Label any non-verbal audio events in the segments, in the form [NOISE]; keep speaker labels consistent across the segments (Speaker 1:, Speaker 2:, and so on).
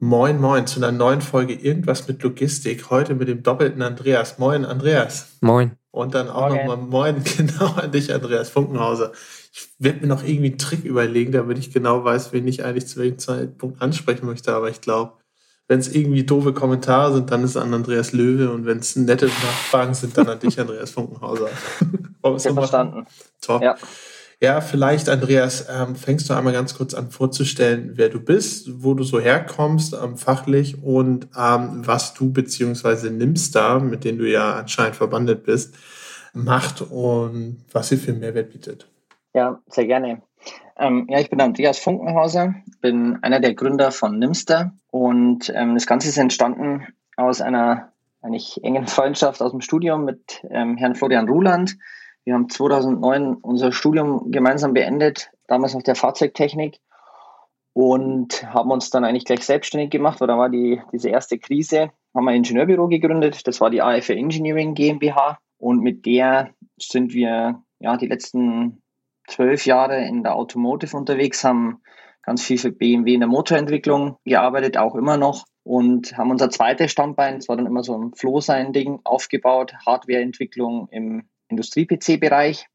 Speaker 1: Moin, moin zu einer neuen Folge Irgendwas mit Logistik. Heute mit dem doppelten Andreas. Moin, Andreas.
Speaker 2: Moin.
Speaker 1: Und dann auch nochmal Moin, [LAUGHS] genau an dich, Andreas Funkenhauser. Ich werde mir noch irgendwie einen Trick überlegen, damit ich genau weiß, wen ich eigentlich zu welchem Zeitpunkt ansprechen möchte. Aber ich glaube, wenn es irgendwie doofe Kommentare sind, dann ist es an Andreas Löwe. Und wenn es nette Nachfragen sind, dann an dich, [LAUGHS] Andreas Funkenhauser.
Speaker 2: Sehr verstanden.
Speaker 1: Top. Ja. Ja, vielleicht, Andreas, ähm, fängst du einmal ganz kurz an vorzustellen, wer du bist, wo du so herkommst, ähm, fachlich und ähm, was du beziehungsweise nimmst da, mit denen du ja anscheinend verbandet bist, macht und was sie für einen Mehrwert bietet.
Speaker 2: Ja, sehr gerne. Ähm, ja, ich bin Andreas Funkenhauser, bin einer der Gründer von Nimster und ähm, das Ganze ist entstanden aus einer eigentlich engen Freundschaft aus dem Studium mit ähm, Herrn Florian Ruland wir haben 2009 unser Studium gemeinsam beendet, damals noch der Fahrzeugtechnik und haben uns dann eigentlich gleich selbstständig gemacht, weil da war die, diese erste Krise, haben wir ein Ingenieurbüro gegründet, das war die AFR Engineering GmbH und mit der sind wir ja die letzten zwölf Jahre in der Automotive unterwegs, haben ganz viel für BMW in der Motorentwicklung gearbeitet, auch immer noch und haben unser zweites Standbein, das war dann immer so ein Flow-Sein-Ding, aufgebaut, Hardwareentwicklung im Industrie-PC-Bereich.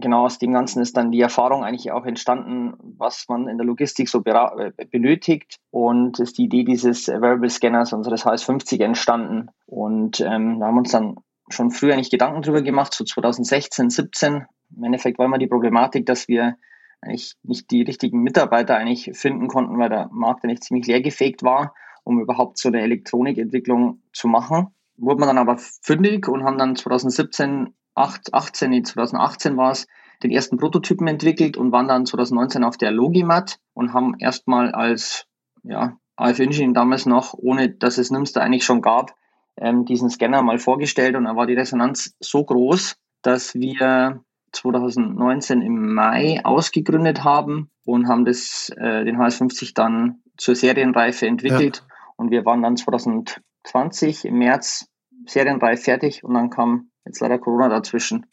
Speaker 2: Genau aus dem Ganzen ist dann die Erfahrung eigentlich auch entstanden, was man in der Logistik so äh, benötigt. Und ist die Idee dieses Variable Scanners unseres HS50 entstanden. Und ähm, da haben wir uns dann schon früher eigentlich Gedanken drüber gemacht, so 2016, 17. Im Endeffekt war immer die Problematik, dass wir eigentlich nicht die richtigen Mitarbeiter eigentlich finden konnten, weil der Markt eigentlich ziemlich leergefegt war, um überhaupt so eine Elektronikentwicklung zu machen. Wurde man dann aber fündig und haben dann 2017 8, 18, 2018 war es, den ersten Prototypen entwickelt und waren dann 2019 auf der Logimat und haben erstmal als ja, AF Engine damals noch, ohne dass es Nimster eigentlich schon gab, ähm, diesen Scanner mal vorgestellt und da war die Resonanz so groß, dass wir 2019 im Mai ausgegründet haben und haben das, äh, den HS50 dann zur Serienreife entwickelt ja. und wir waren dann 2020 im März serienreif fertig und dann kam Jetzt leider Corona dazwischen.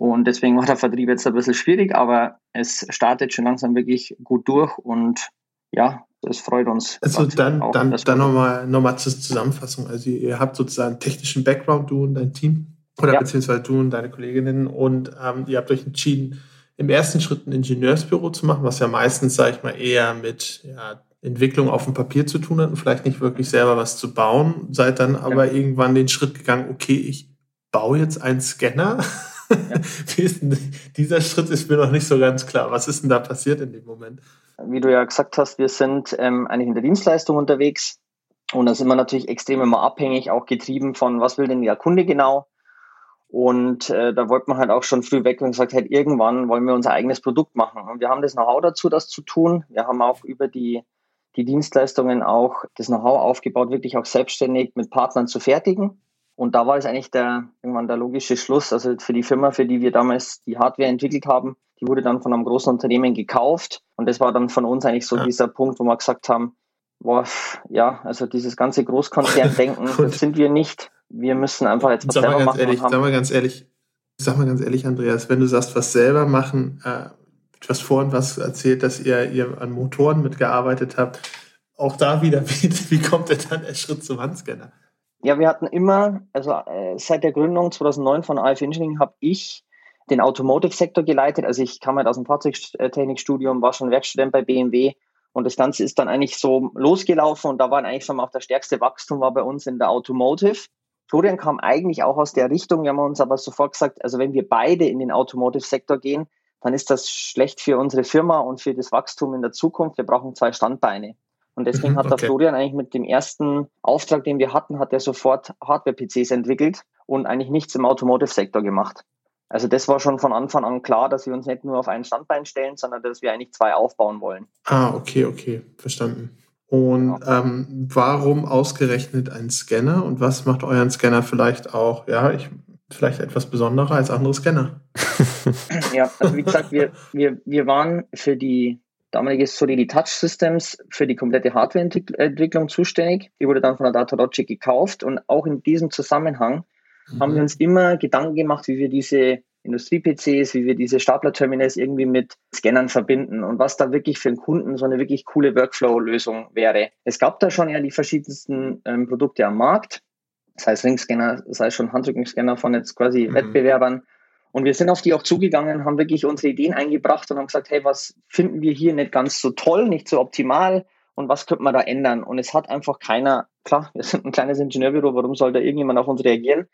Speaker 2: und deswegen war der Vertrieb jetzt ein bisschen schwierig, aber es startet schon langsam wirklich gut durch und ja, das freut uns.
Speaker 1: Also dann, auch, dann, dann nochmal noch mal zur Zusammenfassung. Also ihr habt sozusagen technischen Background, du und dein Team, oder ja. beziehungsweise du und deine Kolleginnen und ähm, ihr habt euch entschieden, im ersten Schritt ein Ingenieursbüro zu machen, was ja meistens, sage ich mal, eher mit ja, Entwicklung auf dem Papier zu tun hat und vielleicht nicht wirklich selber was zu bauen. Seid dann aber ja. irgendwann den Schritt gegangen, okay, ich baue jetzt einen Scanner. Ja. [LAUGHS] dieser Schritt ist mir noch nicht so ganz klar. Was ist denn da passiert in dem Moment?
Speaker 2: Wie du ja gesagt hast, wir sind ähm, eigentlich in der Dienstleistung unterwegs und da sind wir natürlich extrem immer abhängig, auch getrieben von, was will denn der Kunde genau. Und äh, da wollte man halt auch schon früh weg und gesagt, halt, irgendwann wollen wir unser eigenes Produkt machen. Und wir haben das Know-how dazu, das zu tun. Wir haben auch über die, die Dienstleistungen auch das Know-how aufgebaut, wirklich auch selbstständig mit Partnern zu fertigen. Und da war es eigentlich der, irgendwann der logische Schluss. Also für die Firma, für die wir damals die Hardware entwickelt haben, die wurde dann von einem großen Unternehmen gekauft. Und das war dann von uns eigentlich so ja. dieser Punkt, wo wir gesagt haben, boah, ja, also dieses ganze Großkonzern-Denken, [LAUGHS] das sind wir nicht. Wir müssen einfach jetzt was
Speaker 1: sag
Speaker 2: selber
Speaker 1: machen. Ehrlich, sag mal ganz ehrlich, sag mal ganz ehrlich, Andreas, wenn du sagst, was selber machen, äh, du hast vorhin was erzählt, dass ihr, ihr an Motoren mitgearbeitet habt. Auch da wieder, [LAUGHS] wie, wie kommt denn dann der Schritt zum Handscanner?
Speaker 2: Ja, wir hatten immer, also äh, seit der Gründung 2009 von AF Engineering habe ich den Automotive-Sektor geleitet. Also ich kam halt aus dem Fahrzeugtechnikstudium, war schon Werkstudent bei BMW und das Ganze ist dann eigentlich so losgelaufen und da war eigentlich schon mal auch der stärkste Wachstum war bei uns in der Automotive. Florian kam eigentlich auch aus der Richtung, wir haben uns aber sofort gesagt, also wenn wir beide in den Automotive-Sektor gehen, dann ist das schlecht für unsere Firma und für das Wachstum in der Zukunft. Wir brauchen zwei Standbeine. Und deswegen hat okay. der Florian eigentlich mit dem ersten Auftrag, den wir hatten, hat er sofort Hardware-PCs entwickelt und eigentlich nichts im Automotive-Sektor gemacht. Also das war schon von Anfang an klar, dass wir uns nicht nur auf ein Standbein stellen, sondern dass wir eigentlich zwei aufbauen wollen.
Speaker 1: Ah, okay, okay, verstanden. Und genau. ähm, warum ausgerechnet ein Scanner und was macht euren Scanner vielleicht auch, ja, ich, vielleicht etwas besonderer als andere Scanner?
Speaker 2: ja, also wie gesagt, wir, wir, wir waren für die damalige Solidi Touch Systems für die komplette Hardwareentwicklung zuständig. Die wurde dann von der Datalogic gekauft und auch in diesem Zusammenhang mhm. haben wir uns immer Gedanken gemacht, wie wir diese Industrie-PCs, wie wir diese Stapler-Terminals irgendwie mit Scannern verbinden und was da wirklich für den Kunden so eine wirklich coole Workflow-Lösung wäre. Es gab da schon ja die verschiedensten ähm, Produkte am Markt, sei es Ringscanner, sei es schon Handrückenscanner von jetzt quasi mhm. Wettbewerbern. Und wir sind auf die auch zugegangen, haben wirklich unsere Ideen eingebracht und haben gesagt, hey, was finden wir hier nicht ganz so toll, nicht so optimal und was könnte man da ändern? Und es hat einfach keiner, klar, wir sind ein kleines Ingenieurbüro, warum soll da irgendjemand auf uns reagieren?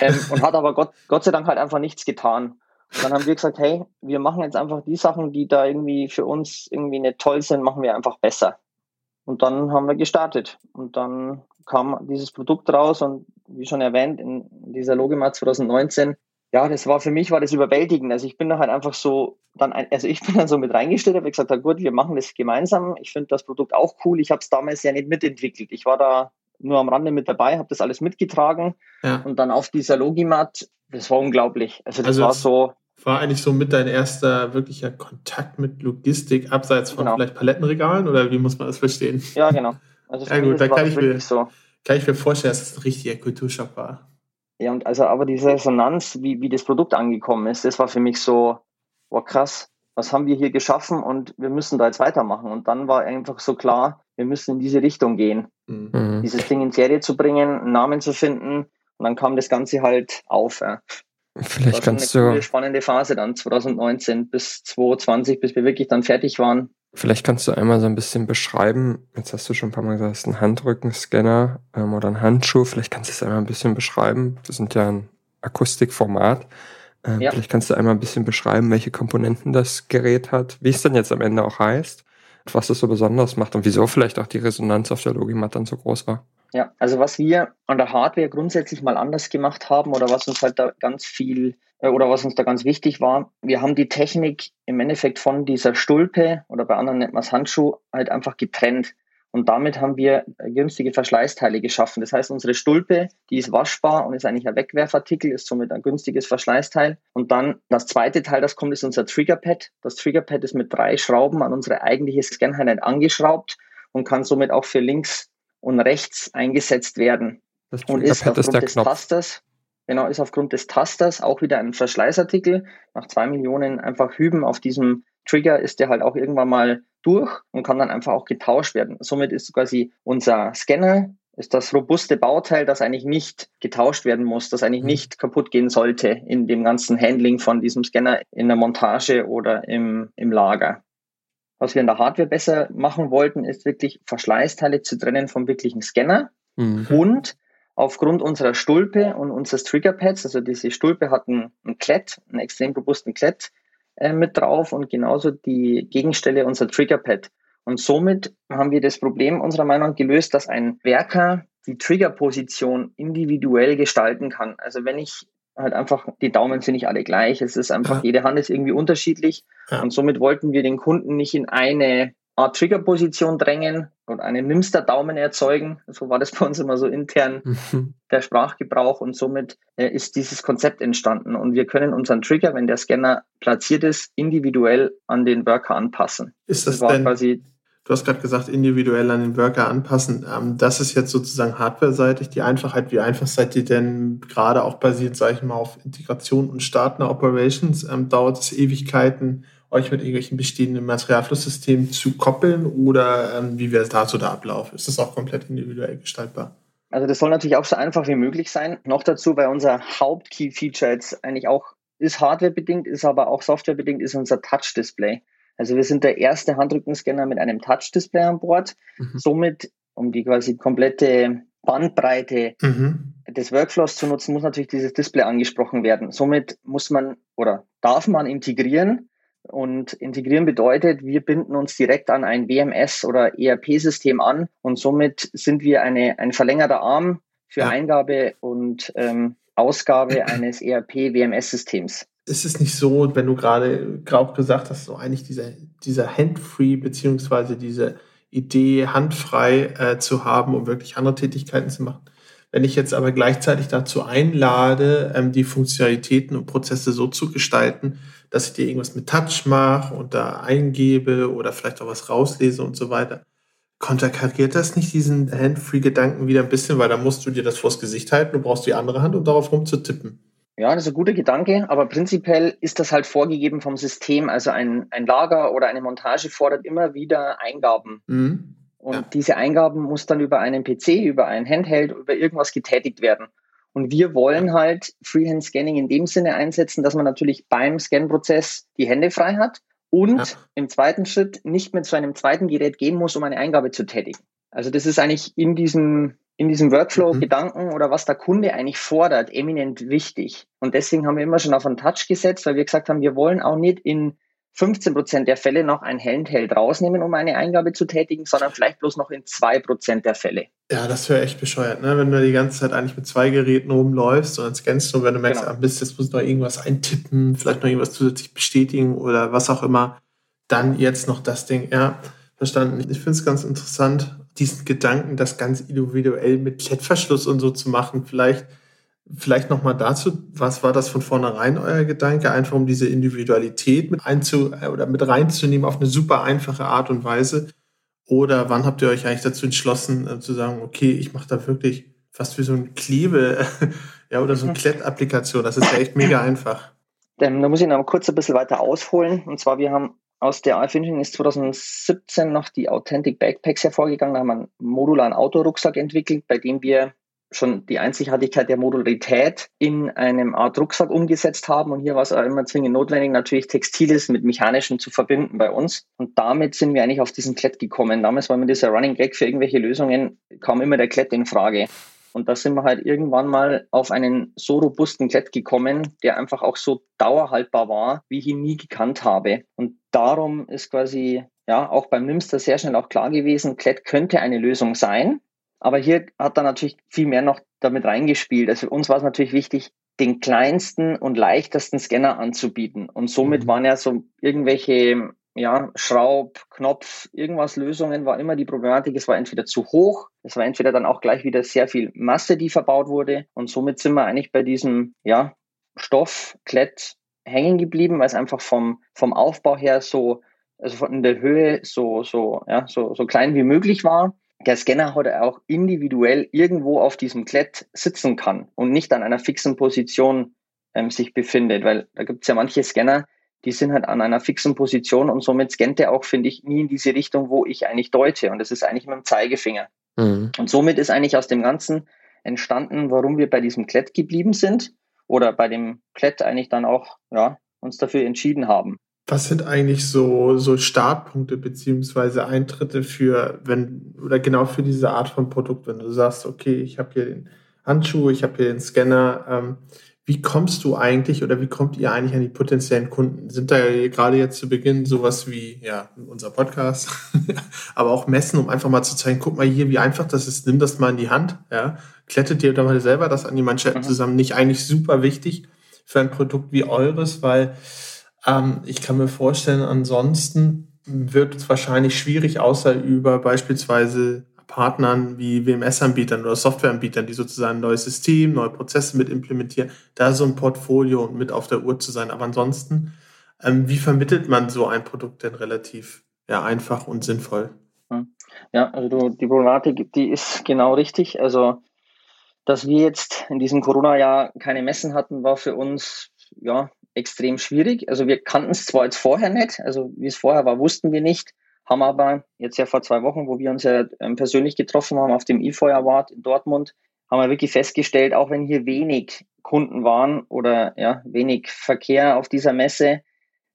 Speaker 2: ähm, und hat aber Gott, Gott sei Dank halt einfach nichts getan. Und dann haben wir gesagt, hey, wir machen jetzt einfach die Sachen, die da irgendwie für uns irgendwie nicht toll sind, machen wir einfach besser. Und dann haben wir gestartet. Und dann kam dieses Produkt raus und wie schon erwähnt, in dieser Logima 2019, ja, das war für mich war das überwältigend. Also ich bin da halt einfach so, dann ein, also ich [LAUGHS] bin dann so mit reingestellt, habe gesagt, gut, wir machen das gemeinsam. Ich finde das Produkt auch cool. Ich habe es damals ja nicht mitentwickelt. Ich war da nur am Rande mit dabei, habe das alles mitgetragen ja. und dann auf dieser Logimat, das war unglaublich. Also das also war so.
Speaker 1: War eigentlich so mit dein erster wirklicher Kontakt mit Logistik, abseits von genau. vielleicht Palettenregalen oder wie muss man das verstehen?
Speaker 2: Ja, genau.
Speaker 1: Also [LAUGHS] ja gut, da kann ich, mir, so. kann ich mir vorstellen, dass das ein richtiger Kulturschock war.
Speaker 2: Ja, und also aber diese Resonanz, wie, wie das Produkt angekommen ist, das war für mich so, wow, krass, was haben wir hier geschaffen und wir müssen da jetzt weitermachen. Und dann war einfach so klar, wir müssen in diese Richtung gehen. Mhm. Dieses Ding in Serie zu bringen, einen Namen zu finden und dann kam das Ganze halt auf. Ja.
Speaker 3: Vielleicht das war
Speaker 2: kannst eine du. spannende Phase dann 2019 bis 2020, bis wir wirklich dann fertig waren.
Speaker 3: Vielleicht kannst du einmal so ein bisschen beschreiben, jetzt hast du schon ein paar Mal gesagt, es ist ein Handrückenscanner ähm, oder ein Handschuh, vielleicht kannst du es einmal ein bisschen beschreiben. Wir sind ja ein Akustikformat. Ähm, ja. Vielleicht kannst du einmal ein bisschen beschreiben, welche Komponenten das Gerät hat, wie es dann jetzt am Ende auch heißt, was es so besonders macht und wieso vielleicht auch die Resonanz auf der Logimat dann so groß war.
Speaker 2: Ja, also was wir an der Hardware grundsätzlich mal anders gemacht haben oder was uns halt da ganz viel oder was uns da ganz wichtig war, wir haben die Technik im Endeffekt von dieser Stulpe oder bei anderen nennt man es Handschuh halt einfach getrennt. Und damit haben wir günstige Verschleißteile geschaffen. Das heißt, unsere Stulpe, die ist waschbar und ist eigentlich ein Wegwerfartikel, ist somit ein günstiges Verschleißteil. Und dann das zweite Teil, das kommt, ist unser Triggerpad. Das Triggerpad ist mit drei Schrauben an unsere eigentliche Scaneinheit angeschraubt und kann somit auch für links und rechts eingesetzt werden.
Speaker 3: Das und ist ist des Knopf.
Speaker 2: Tasters, genau, ist aufgrund des Tasters auch wieder ein Verschleißartikel. Nach zwei Millionen einfach Hüben auf diesem Trigger ist der halt auch irgendwann mal durch und kann dann einfach auch getauscht werden. Somit ist quasi unser Scanner ist das robuste Bauteil, das eigentlich nicht getauscht werden muss, das eigentlich mhm. nicht kaputt gehen sollte in dem ganzen Handling von diesem Scanner in der Montage oder im, im Lager. Was wir in der Hardware besser machen wollten, ist wirklich Verschleißteile zu trennen vom wirklichen Scanner mhm. und aufgrund unserer Stulpe und unseres Triggerpads, also diese Stulpe hat einen, einen Klett, einen extrem robusten Klett, äh, mit drauf und genauso die Gegenstelle unser Triggerpad. Und somit haben wir das Problem unserer Meinung nach gelöst, dass ein Werker die Triggerposition individuell gestalten kann. Also wenn ich halt einfach, die Daumen sind nicht alle gleich, es ist einfach, ja. jede Hand ist irgendwie unterschiedlich ja. und somit wollten wir den Kunden nicht in eine Art Triggerposition drängen und einen Nimster-Daumen erzeugen. So war das bei uns immer so intern [LAUGHS] mhm. der Sprachgebrauch und somit äh, ist dieses Konzept entstanden. Und wir können unseren Trigger, wenn der Scanner platziert ist, individuell an den Worker anpassen.
Speaker 1: Ist das, das denn, quasi Du hast gerade gesagt, individuell an den Worker anpassen. Ähm, das ist jetzt sozusagen hardware-seitig die Einfachheit. Wie einfach seid ihr denn gerade auch basiert, sage ich mal, auf Integration und Starten Operations? Ähm, dauert es Ewigkeiten? Euch mit irgendwelchen bestehenden Materialflusssystemen zu koppeln oder ähm, wie wäre dazu der Ablauf? Ist das auch komplett individuell gestaltbar?
Speaker 2: Also das soll natürlich auch so einfach wie möglich sein. Noch dazu, weil unser Haupt-Key-Feature jetzt eigentlich auch ist hardwarebedingt, ist aber auch softwarebedingt, ist unser Touch-Display. Also wir sind der erste Handrückenscanner mit einem Touch-Display an Bord. Mhm. Somit, um die quasi komplette Bandbreite mhm. des Workflows zu nutzen, muss natürlich dieses Display angesprochen werden. Somit muss man oder darf man integrieren und integrieren bedeutet, wir binden uns direkt an ein WMS oder ERP-System an und somit sind wir eine, ein verlängerter Arm für ja. Eingabe und ähm, Ausgabe [CLEARS THROAT] eines ERP-WMS-Systems.
Speaker 1: ist es nicht so, wenn du gerade auch gesagt hast, so eigentlich dieser, dieser Handfree beziehungsweise diese Idee, handfrei äh, zu haben, um wirklich andere Tätigkeiten zu machen. Wenn ich jetzt aber gleichzeitig dazu einlade, ähm, die Funktionalitäten und Prozesse so zu gestalten, dass ich dir irgendwas mit Touch mache und da eingebe oder vielleicht auch was rauslese und so weiter, konterkariert das nicht diesen Handfree-Gedanken wieder ein bisschen, weil da musst du dir das vors Gesicht halten, du brauchst die andere Hand, um darauf rumzutippen.
Speaker 2: Ja, das ist ein guter Gedanke, aber prinzipiell ist das halt vorgegeben vom System. Also ein, ein Lager oder eine Montage fordert immer wieder Eingaben. Mhm. Und ja. diese Eingaben muss dann über einen PC, über ein Handheld, über irgendwas getätigt werden. Und wir wollen halt Freehand Scanning in dem Sinne einsetzen, dass man natürlich beim Scan-Prozess die Hände frei hat und ja. im zweiten Schritt nicht mehr zu einem zweiten Gerät gehen muss, um eine Eingabe zu tätigen. Also das ist eigentlich in diesem, in diesem Workflow-Gedanken mhm. oder was der Kunde eigentlich fordert, eminent wichtig. Und deswegen haben wir immer schon auf einen Touch gesetzt, weil wir gesagt haben, wir wollen auch nicht in 15 Prozent der Fälle noch ein Handheld rausnehmen, um eine Eingabe zu tätigen, sondern vielleicht bloß noch in zwei Prozent der Fälle.
Speaker 1: Ja, das wäre echt bescheuert, ne? wenn du die ganze Zeit eigentlich mit zwei Geräten rumläufst und dann scannst du, wenn du merkst, genau. ah, Mist, jetzt muss noch irgendwas eintippen, vielleicht noch irgendwas zusätzlich bestätigen oder was auch immer, dann jetzt noch das Ding. Ja, verstanden. Ich finde es ganz interessant, diesen Gedanken, das ganz individuell mit Klettverschluss und so zu machen. Vielleicht Vielleicht nochmal dazu, was war das von vornherein euer Gedanke, einfach um diese Individualität mit einzu oder mit reinzunehmen auf eine super einfache Art und Weise? Oder wann habt ihr euch eigentlich dazu entschlossen, äh, zu sagen, okay, ich mache da wirklich fast wie so ein Klebe, [LAUGHS] ja, oder so eine Klett-Applikation. Das ist ja echt mega einfach.
Speaker 2: Ähm, da muss ich noch kurz ein bisschen weiter ausholen. Und zwar, wir haben aus der AF Engineering ist 2017 noch die Authentic Backpacks hervorgegangen. Da haben wir einen modularen Autorucksack entwickelt, bei dem wir schon die Einzigartigkeit der Modularität in einem Art Rucksack umgesetzt haben. Und hier war es auch immer zwingend notwendig, natürlich Textiles mit Mechanischen zu verbinden bei uns. Und damit sind wir eigentlich auf diesen Klett gekommen. Damals war mir dieser Running Gag für irgendwelche Lösungen, kam immer der Klett in Frage. Und da sind wir halt irgendwann mal auf einen so robusten Klett gekommen, der einfach auch so dauerhaltbar war, wie ich ihn nie gekannt habe. Und darum ist quasi ja auch beim Nimster sehr schnell auch klar gewesen, Klett könnte eine Lösung sein. Aber hier hat er natürlich viel mehr noch damit reingespielt. Also für uns war es natürlich wichtig, den kleinsten und leichtesten Scanner anzubieten. Und somit mhm. waren ja so irgendwelche ja, Schraub, Knopf, irgendwas Lösungen war immer die Problematik. Es war entweder zu hoch, es war entweder dann auch gleich wieder sehr viel Masse, die verbaut wurde. Und somit sind wir eigentlich bei diesem, ja, Stoff, Klett hängen geblieben, weil es einfach vom, vom Aufbau her so, also von der Höhe so, so, ja, so, so klein wie möglich war der Scanner hat auch individuell irgendwo auf diesem Klett sitzen kann und nicht an einer fixen Position ähm, sich befindet, weil da gibt es ja manche Scanner, die sind halt an einer fixen Position und somit scannt er auch, finde ich, nie in diese Richtung, wo ich eigentlich deute und das ist eigentlich mit dem Zeigefinger. Mhm. Und somit ist eigentlich aus dem Ganzen entstanden, warum wir bei diesem Klett geblieben sind oder bei dem Klett eigentlich dann auch ja, uns dafür entschieden haben.
Speaker 1: Was sind eigentlich so, so Startpunkte beziehungsweise Eintritte für, wenn, oder genau für diese Art von Produkt, wenn du sagst, okay, ich habe hier den Handschuh, ich habe hier den Scanner, ähm, wie kommst du eigentlich oder wie kommt ihr eigentlich an die potenziellen Kunden? Sind da gerade jetzt zu Beginn sowas wie, ja, unser Podcast, [LAUGHS] aber auch Messen, um einfach mal zu zeigen, guck mal hier, wie einfach das ist, nimm das mal in die Hand, ja, klettet dir da mal selber das an die Manschetten mhm. zusammen, nicht eigentlich super wichtig für ein Produkt wie eures, weil ähm, ich kann mir vorstellen, ansonsten wird es wahrscheinlich schwierig, außer über beispielsweise Partnern wie WMS-Anbietern oder Softwareanbietern, die sozusagen ein neues System, neue Prozesse mit implementieren, da so ein Portfolio mit auf der Uhr zu sein. Aber ansonsten, ähm, wie vermittelt man so ein Produkt denn relativ ja, einfach und sinnvoll?
Speaker 2: Ja, also die Problematik, die ist genau richtig. Also, dass wir jetzt in diesem Corona-Jahr keine Messen hatten, war für uns ja extrem schwierig. Also wir kannten es zwar jetzt vorher nicht, also wie es vorher war, wussten wir nicht, haben aber jetzt ja vor zwei Wochen, wo wir uns ja ähm, persönlich getroffen haben auf dem E-Feuer in Dortmund, haben wir wirklich festgestellt, auch wenn hier wenig Kunden waren oder ja, wenig Verkehr auf dieser Messe,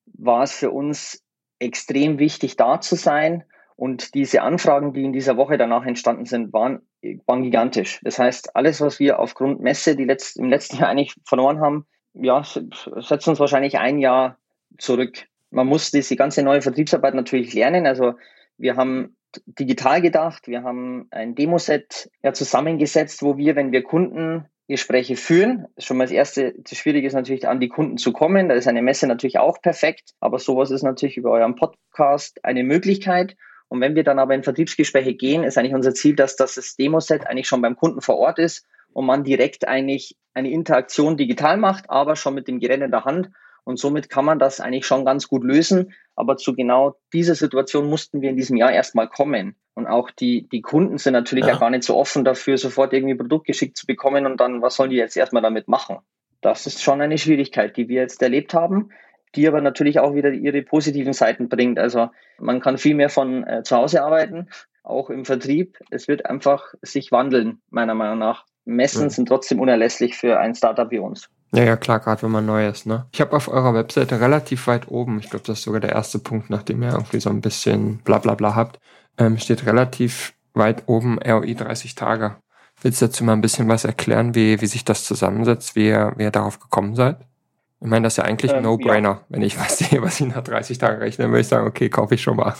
Speaker 2: war es für uns extrem wichtig, da zu sein. Und diese Anfragen, die in dieser Woche danach entstanden sind, waren, waren gigantisch. Das heißt, alles, was wir aufgrund Messe die letzt, im letzten Jahr eigentlich verloren haben, ja, setzt uns wahrscheinlich ein Jahr zurück. Man muss diese ganze neue Vertriebsarbeit natürlich lernen. Also wir haben digital gedacht, wir haben ein Demoset ja zusammengesetzt, wo wir, wenn wir Kunden Gespräche führen. Schon mal das erste, das Schwierige ist natürlich, an die Kunden zu kommen. Da ist eine Messe natürlich auch perfekt, aber sowas ist natürlich über euren Podcast eine Möglichkeit. Und wenn wir dann aber in Vertriebsgespräche gehen, ist eigentlich unser Ziel, dass das Demo-Set eigentlich schon beim Kunden vor Ort ist und man direkt eigentlich eine Interaktion digital macht, aber schon mit dem Gerät in der Hand. Und somit kann man das eigentlich schon ganz gut lösen. Aber zu genau dieser Situation mussten wir in diesem Jahr erstmal kommen. Und auch die, die Kunden sind natürlich ja. ja gar nicht so offen dafür, sofort irgendwie ein Produkt geschickt zu bekommen und dann, was sollen die jetzt erstmal damit machen? Das ist schon eine Schwierigkeit, die wir jetzt erlebt haben die aber natürlich auch wieder ihre positiven Seiten bringt. Also man kann viel mehr von äh, zu Hause arbeiten, auch im Vertrieb. Es wird einfach sich wandeln, meiner Meinung nach. Messen ja. sind trotzdem unerlässlich für ein Startup wie uns.
Speaker 3: Ja, ja, klar, gerade wenn man neu ist, ne? Ich habe auf eurer Webseite relativ weit oben, ich glaube, das ist sogar der erste Punkt, nachdem ihr irgendwie so ein bisschen bla bla bla habt, ähm, steht relativ weit oben ROI 30 Tage. Willst du dazu mal ein bisschen was erklären, wie, wie sich das zusammensetzt, wie ihr, wie ihr darauf gekommen seid? Ich meine, das ist ja eigentlich ein ähm, No-Brainer. Ja. Wenn ich was sehe, was ich nach 30 Tagen rechne, würde ich sagen, okay, kaufe ich schon mal.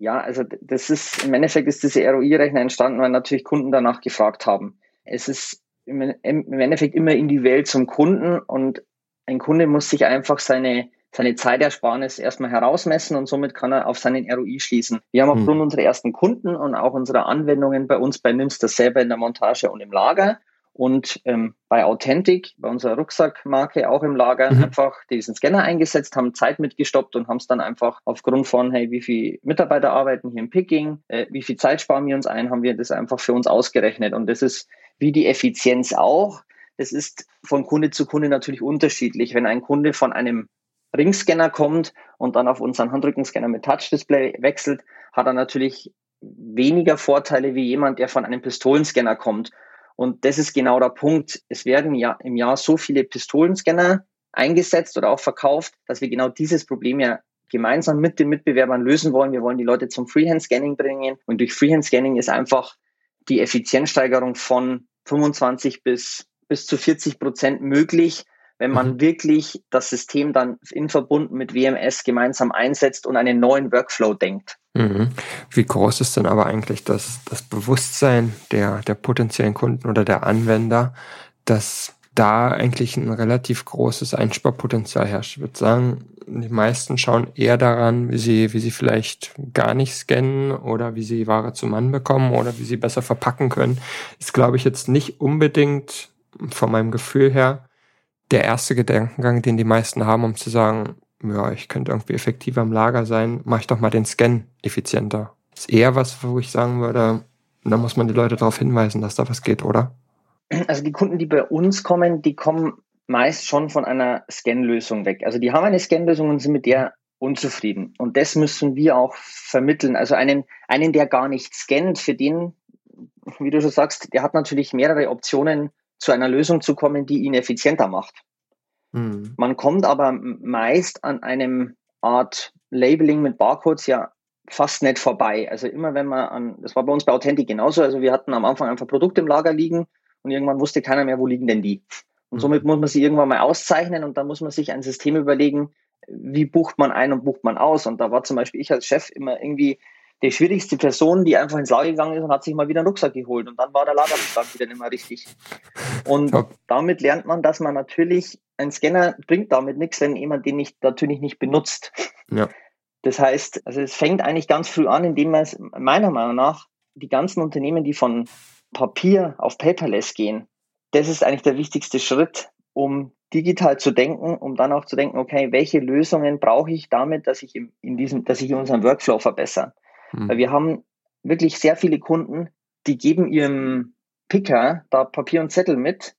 Speaker 2: Ja, also das ist, im Endeffekt ist diese ROI-Rechner entstanden, weil natürlich Kunden danach gefragt haben. Es ist im, im Endeffekt immer individuell zum Kunden und ein Kunde muss sich einfach seine, seine Zeitersparnis erstmal herausmessen und somit kann er auf seinen ROI schließen. Wir haben aufgrund hm. unserer ersten Kunden und auch unserer Anwendungen bei uns bei Nimster selber in der Montage und im Lager und ähm, bei Authentic, bei unserer Rucksackmarke auch im Lager, mhm. einfach diesen Scanner eingesetzt, haben Zeit mitgestoppt und haben es dann einfach aufgrund von, hey, wie viele Mitarbeiter arbeiten hier im Picking, äh, wie viel Zeit sparen wir uns ein, haben wir das einfach für uns ausgerechnet. Und das ist wie die Effizienz auch. Das ist von Kunde zu Kunde natürlich unterschiedlich. Wenn ein Kunde von einem Ringscanner kommt und dann auf unseren Handrückenscanner mit Touch-Display wechselt, hat er natürlich weniger Vorteile wie jemand, der von einem Pistolenscanner kommt und das ist genau der Punkt. Es werden ja im Jahr so viele Pistolenscanner eingesetzt oder auch verkauft, dass wir genau dieses Problem ja gemeinsam mit den Mitbewerbern lösen wollen. Wir wollen die Leute zum Freehand-Scanning bringen. Und durch Freehand-Scanning ist einfach die Effizienzsteigerung von 25 bis, bis zu 40 Prozent möglich, wenn man mhm. wirklich das System dann in Verbund mit WMS gemeinsam einsetzt und einen neuen Workflow denkt.
Speaker 3: Mhm. Wie groß ist denn aber eigentlich das, das Bewusstsein der, der potenziellen Kunden oder der Anwender, dass da eigentlich ein relativ großes Einsparpotenzial herrscht. Ich würde sagen, die meisten schauen eher daran, wie sie, wie sie vielleicht gar nicht scannen oder wie sie Ware zum Mann bekommen oder wie sie besser verpacken können. Ist, glaube ich, jetzt nicht unbedingt von meinem Gefühl her der erste Gedankengang, den die meisten haben, um zu sagen, ja, ich könnte irgendwie effektiver im Lager sein, mache ich doch mal den Scan effizienter. Ist eher was, wo ich sagen würde, da muss man die Leute darauf hinweisen, dass da was geht, oder?
Speaker 2: Also die Kunden, die bei uns kommen, die kommen meist schon von einer Scan-Lösung weg. Also die haben eine Scan-Lösung und sind mit der unzufrieden. Und das müssen wir auch vermitteln. Also einen, einen, der gar nicht scannt, für den, wie du schon sagst, der hat natürlich mehrere Optionen, zu einer Lösung zu kommen, die ihn effizienter macht. Mhm. Man kommt aber meist an einem Art Labeling mit Barcodes ja fast nicht vorbei. Also immer wenn man an, das war bei uns bei Authentic genauso, also wir hatten am Anfang einfach Produkte im Lager liegen und irgendwann wusste keiner mehr, wo liegen denn die. Und mhm. somit muss man sie irgendwann mal auszeichnen und dann muss man sich ein System überlegen, wie bucht man ein und bucht man aus. Und da war zum Beispiel ich als Chef immer irgendwie die schwierigste Person, die einfach ins Lager gegangen ist und hat sich mal wieder einen Rucksack geholt und dann war der Lagerbestand wieder nicht mehr richtig. Und Top. damit lernt man, dass man natürlich, ein Scanner bringt damit nichts, wenn jemand den nicht, natürlich nicht benutzt. Ja. Das heißt, also es fängt eigentlich ganz früh an, indem man es meiner Meinung nach die ganzen Unternehmen, die von Papier auf Paperless gehen, das ist eigentlich der wichtigste Schritt, um digital zu denken, um dann auch zu denken, okay, welche Lösungen brauche ich damit, dass ich in, in diesem, dass ich unseren Workflow verbessere. Mhm. Weil wir haben wirklich sehr viele Kunden, die geben ihrem Picker da Papier und Zettel mit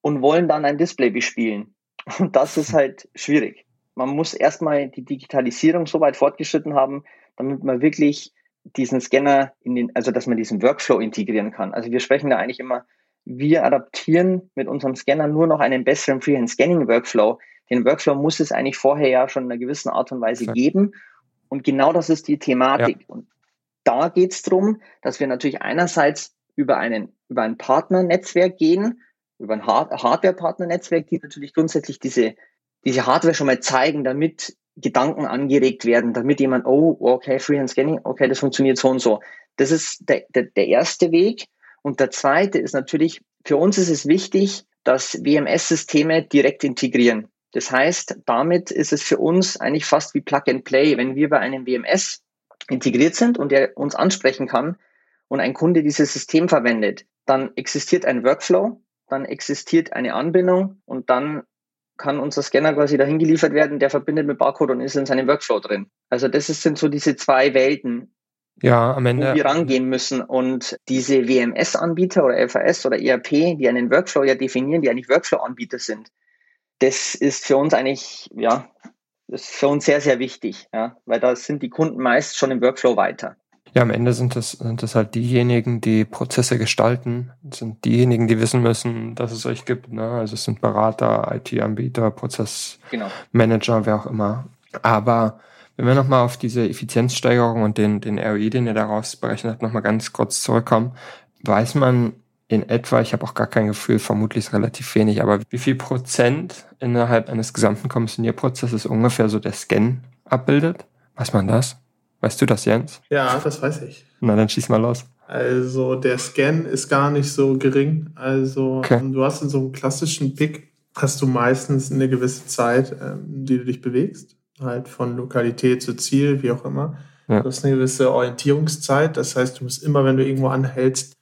Speaker 2: und wollen dann ein Display bespielen. [LAUGHS] Und das ist halt schwierig. Man muss erstmal die Digitalisierung so weit fortgeschritten haben, damit man wirklich diesen Scanner in den, also dass man diesen Workflow integrieren kann. Also wir sprechen da eigentlich immer, wir adaptieren mit unserem Scanner nur noch einen besseren Freehand Scanning Workflow. Den Workflow muss es eigentlich vorher ja schon in einer gewissen Art und Weise okay. geben und genau das ist die Thematik. Ja. Und da geht es darum, dass wir natürlich einerseits über, einen, über ein Partnernetzwerk gehen, über ein Hard Hardware-Partnernetzwerk, die natürlich grundsätzlich diese, diese Hardware schon mal zeigen, damit Gedanken angeregt werden, damit jemand, oh, okay, Freehand Scanning, okay, das funktioniert so und so. Das ist der, der, der erste Weg. Und der zweite ist natürlich, für uns ist es wichtig, dass WMS-Systeme direkt integrieren. Das heißt, damit ist es für uns eigentlich fast wie Plug and Play. Wenn wir bei einem WMS integriert sind und der uns ansprechen kann und ein Kunde dieses System verwendet, dann existiert ein Workflow, dann existiert eine Anbindung und dann kann unser Scanner quasi dahin geliefert werden, der verbindet mit Barcode und ist in seinem Workflow drin. Also das sind so diese zwei Welten,
Speaker 3: ja, am Ende.
Speaker 2: wo wir rangehen müssen. Und diese WMS-Anbieter oder FAS oder ERP, die einen Workflow ja definieren, die eigentlich Workflow-Anbieter sind, das ist für uns eigentlich, ja, das ist für uns sehr, sehr wichtig, ja, weil da sind die Kunden meist schon im Workflow weiter.
Speaker 3: Ja, am Ende sind das, sind das halt diejenigen, die Prozesse gestalten, sind diejenigen, die wissen müssen, dass es euch gibt. Ne? Also es sind Berater, IT-Anbieter, Prozessmanager, genau. wer auch immer. Aber wenn wir nochmal auf diese Effizienzsteigerung und den, den ROI, den ihr daraus berechnet habt, nochmal ganz kurz zurückkommen, weiß man in etwa, ich habe auch gar kein Gefühl, vermutlich ist relativ wenig, aber wie viel Prozent innerhalb eines gesamten Kommissionierprozesses ungefähr so der Scan abbildet? Weiß man das? Weißt du das, Jens?
Speaker 1: Ja, das weiß ich.
Speaker 3: Na, dann schieß mal los.
Speaker 1: Also der Scan ist gar nicht so gering. Also okay. du hast in so einem klassischen Pick hast du meistens eine gewisse Zeit, ähm, die du dich bewegst halt von Lokalität zu Ziel, wie auch immer. Ja. Du hast eine gewisse Orientierungszeit. Das heißt, du musst immer, wenn du irgendwo anhältst,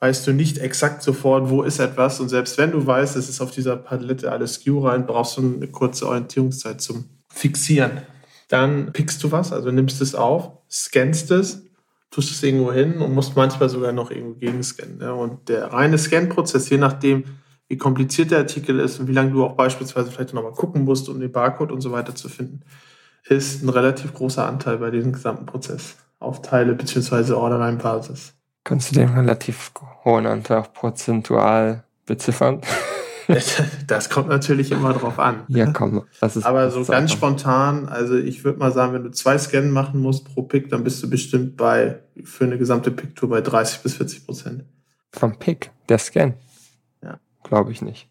Speaker 1: weißt du nicht exakt sofort, wo ist etwas. Und selbst wenn du weißt, es ist auf dieser Palette alles Skew rein, brauchst du eine kurze Orientierungszeit zum Fixieren. Dann pickst du was, also nimmst es auf, scannst es, tust es irgendwo hin und musst manchmal sogar noch irgendwo gegenscannen. Ja. Und der reine Scan-Prozess, je nachdem, wie kompliziert der Artikel ist und wie lange du auch beispielsweise vielleicht nochmal gucken musst, um den Barcode und so weiter zu finden, ist ein relativ großer Anteil bei diesem gesamten Prozess auf Teile bzw. Orderline-Basis.
Speaker 3: Kannst du den relativ hohen Anteil auch prozentual beziffern?
Speaker 1: Das kommt natürlich immer drauf an.
Speaker 3: Ja, komm.
Speaker 1: Das ist, Aber so ganz spontan, also ich würde mal sagen, wenn du zwei Scannen machen musst pro Pick, dann bist du bestimmt bei, für eine gesamte Picktour bei 30 bis 40 Prozent.
Speaker 3: Vom Pick, der Scan? Glaube ich nicht.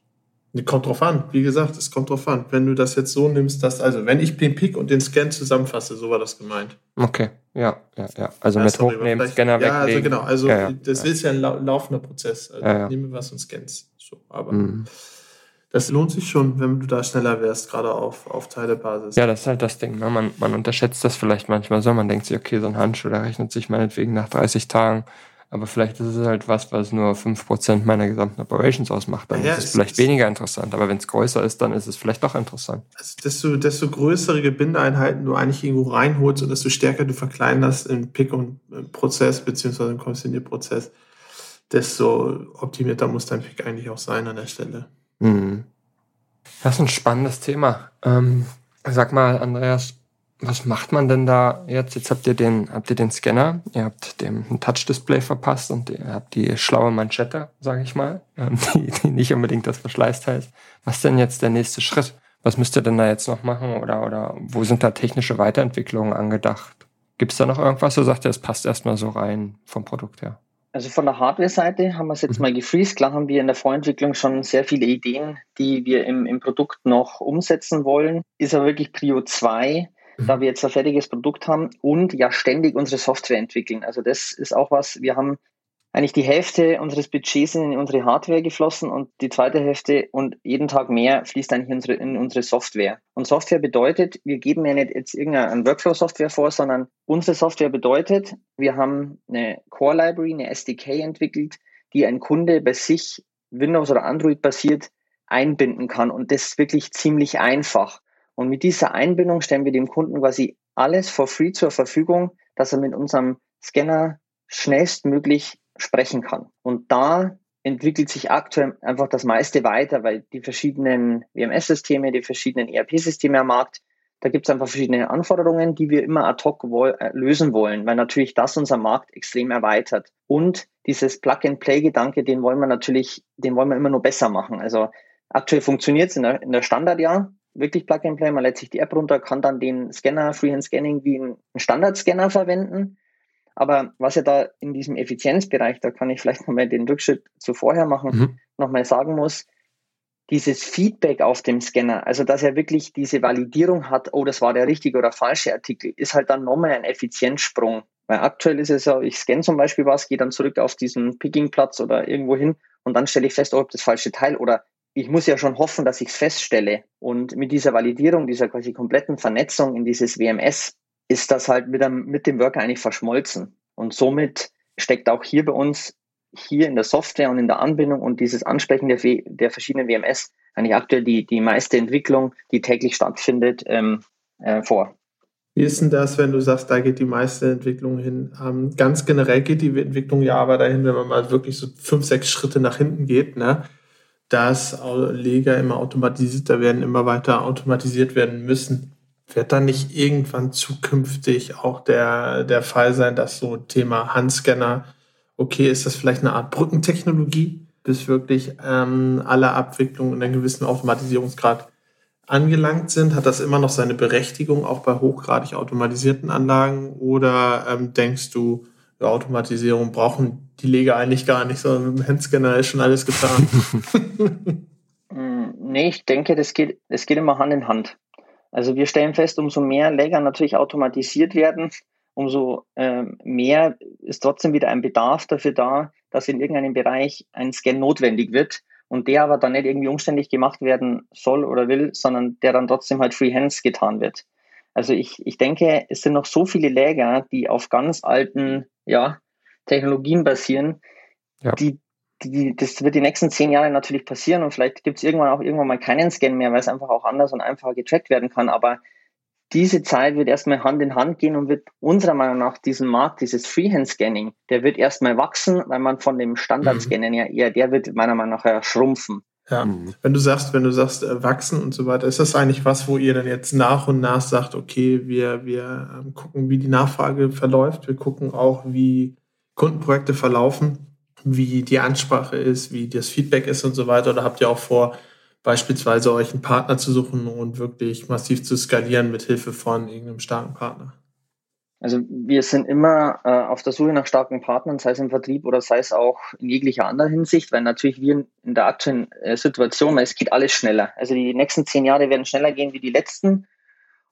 Speaker 1: Kommt drauf an. Wie gesagt, es kommt drauf an. Wenn du das jetzt so nimmst, dass, also wenn ich den Pick und den Scan zusammenfasse, so war das gemeint.
Speaker 3: Okay, ja, ja, ja. Also ja, mit sorry, hochnehmen, Scanner
Speaker 1: ja, also weglegen. Ja, also genau. Also ja, das ist ja ein laufender Prozess. Also ja, nehme was und scans. So, aber mhm. das lohnt sich schon, wenn du da schneller wärst, gerade auf, auf Teilebasis.
Speaker 3: Ja, das ist halt das Ding. Ne? Man, man unterschätzt das vielleicht manchmal so. Man denkt sich, okay, so ein Handschuh, der rechnet sich meinetwegen nach 30 Tagen aber vielleicht ist es halt was, was nur 5% meiner gesamten Operations ausmacht. Dann ja, ist es vielleicht weniger interessant. Aber wenn es größer ist, dann ist es vielleicht doch interessant.
Speaker 1: Also desto, desto größere Gebindeeinheiten du eigentlich irgendwo reinholst und desto stärker du verkleinerst im Pick- und Prozess beziehungsweise im Kommissionierprozess, desto optimierter muss dein Pick eigentlich auch sein an der Stelle. Mhm.
Speaker 3: Das ist ein spannendes Thema. Ähm, sag mal, Andreas, was macht man denn da jetzt? Jetzt habt ihr den, habt ihr den Scanner, ihr habt dem ein Touch-Display verpasst und ihr habt die schlaue Manschette, sage ich mal, [LAUGHS] ähm, die, die nicht unbedingt das Verschleißteil ist. Was ist denn jetzt der nächste Schritt? Was müsst ihr denn da jetzt noch machen oder, oder wo sind da technische Weiterentwicklungen angedacht? Gibt es da noch irgendwas, so sagt ihr, es passt erstmal so rein vom Produkt her?
Speaker 2: Also von der Hardware-Seite haben wir es jetzt mhm. mal gefreezed. Klar haben wir in der Vorentwicklung schon sehr viele Ideen, die wir im, im Produkt noch umsetzen wollen. Ist aber wirklich Prio 2, da wir jetzt ein fertiges Produkt haben und ja ständig unsere Software entwickeln. Also das ist auch was, wir haben eigentlich die Hälfte unseres Budgets in unsere Hardware geflossen und die zweite Hälfte und jeden Tag mehr fließt eigentlich in unsere, in unsere Software. Und Software bedeutet, wir geben ja nicht jetzt irgendeine Workflow-Software vor, sondern unsere Software bedeutet, wir haben eine Core-Library, eine SDK entwickelt, die ein Kunde bei sich Windows oder Android basiert einbinden kann. Und das ist wirklich ziemlich einfach. Und mit dieser Einbindung stellen wir dem Kunden quasi alles for free zur Verfügung, dass er mit unserem Scanner schnellstmöglich sprechen kann. Und da entwickelt sich aktuell einfach das meiste weiter, weil die verschiedenen WMS-Systeme, die verschiedenen ERP-Systeme am Markt, da gibt es einfach verschiedene Anforderungen, die wir immer ad hoc wo äh, lösen wollen, weil natürlich das unser Markt extrem erweitert. Und dieses Plug-and-Play-Gedanke, den wollen wir natürlich, den wollen wir immer nur besser machen. Also aktuell funktioniert es in der, in der Standardjahr, wirklich Plug and Play. Man lädt sich die App runter, kann dann den Scanner, Freehand Scanning wie einen Standard-Scanner verwenden. Aber was ja da in diesem Effizienzbereich, da kann ich vielleicht nochmal den Rückschritt zu vorher machen, mhm. nochmal sagen muss, dieses Feedback auf dem Scanner, also dass er wirklich diese Validierung hat, oh, das war der richtige oder falsche Artikel, ist halt dann nochmal ein Effizienzsprung. Weil aktuell ist es ja, ich scanne zum Beispiel was, gehe dann zurück auf diesen Pickingplatz oder irgendwo hin und dann stelle ich fest, ob das falsche Teil oder ich muss ja schon hoffen, dass ich es feststelle. Und mit dieser Validierung, dieser quasi kompletten Vernetzung in dieses WMS, ist das halt mit dem, mit dem Worker eigentlich verschmolzen. Und somit steckt auch hier bei uns, hier in der Software und in der Anbindung und dieses Ansprechen der, der verschiedenen WMS eigentlich aktuell die, die meiste Entwicklung, die täglich stattfindet, ähm, äh, vor.
Speaker 1: Wie ist denn das, wenn du sagst, da geht die meiste Entwicklung hin? Ähm, ganz generell geht die Entwicklung ja aber dahin, wenn man mal wirklich so fünf, sechs Schritte nach hinten geht, ne? Dass Leger immer automatisierter werden, immer weiter automatisiert werden müssen. Wird dann nicht irgendwann zukünftig auch der, der Fall sein, dass so Thema Handscanner, okay, ist das vielleicht eine Art Brückentechnologie, bis wirklich ähm, alle Abwicklungen in einem gewissen Automatisierungsgrad angelangt sind? Hat das immer noch seine Berechtigung auch bei hochgradig automatisierten Anlagen? Oder ähm, denkst du, Automatisierung brauchen die Leger eigentlich gar nicht, sondern mit dem Handscanner ist schon alles getan? [LAUGHS]
Speaker 2: Mm, nee, ich denke, das geht, das geht immer Hand in Hand. Also wir stellen fest, umso mehr Lager natürlich automatisiert werden, umso ähm, mehr ist trotzdem wieder ein Bedarf dafür da, dass in irgendeinem Bereich ein Scan notwendig wird und der aber dann nicht irgendwie umständlich gemacht werden soll oder will, sondern der dann trotzdem halt Freehands getan wird. Also ich, ich denke, es sind noch so viele Läger, die auf ganz alten ja, Technologien basieren, ja. die, die, das wird die nächsten zehn Jahre natürlich passieren und vielleicht gibt es irgendwann auch irgendwann mal keinen Scan mehr, weil es einfach auch anders und einfacher getrackt werden kann. Aber diese Zeit wird erstmal Hand in Hand gehen und wird unserer Meinung nach diesen Markt, dieses Freehand-Scanning, der wird erstmal wachsen, weil man von dem Standard-Scannen mhm. ja eher, der wird meiner Meinung nach ja schrumpfen.
Speaker 1: Ja, mhm. wenn du sagst, wenn du sagst, äh, wachsen und so weiter, ist das eigentlich was, wo ihr dann jetzt nach und nach sagt, okay, wir, wir ähm, gucken, wie die Nachfrage verläuft, wir gucken auch, wie Kundenprojekte verlaufen, wie die Ansprache ist, wie das Feedback ist und so weiter, oder habt ihr auch vor, beispielsweise euch einen Partner zu suchen und wirklich massiv zu skalieren mit Hilfe von irgendeinem starken Partner?
Speaker 2: Also wir sind immer äh, auf der Suche nach starken Partnern, sei es im Vertrieb oder sei es auch in jeglicher anderen Hinsicht, weil natürlich wir in der aktuellen äh, Situation, es geht alles schneller. Also die nächsten zehn Jahre werden schneller gehen wie die letzten.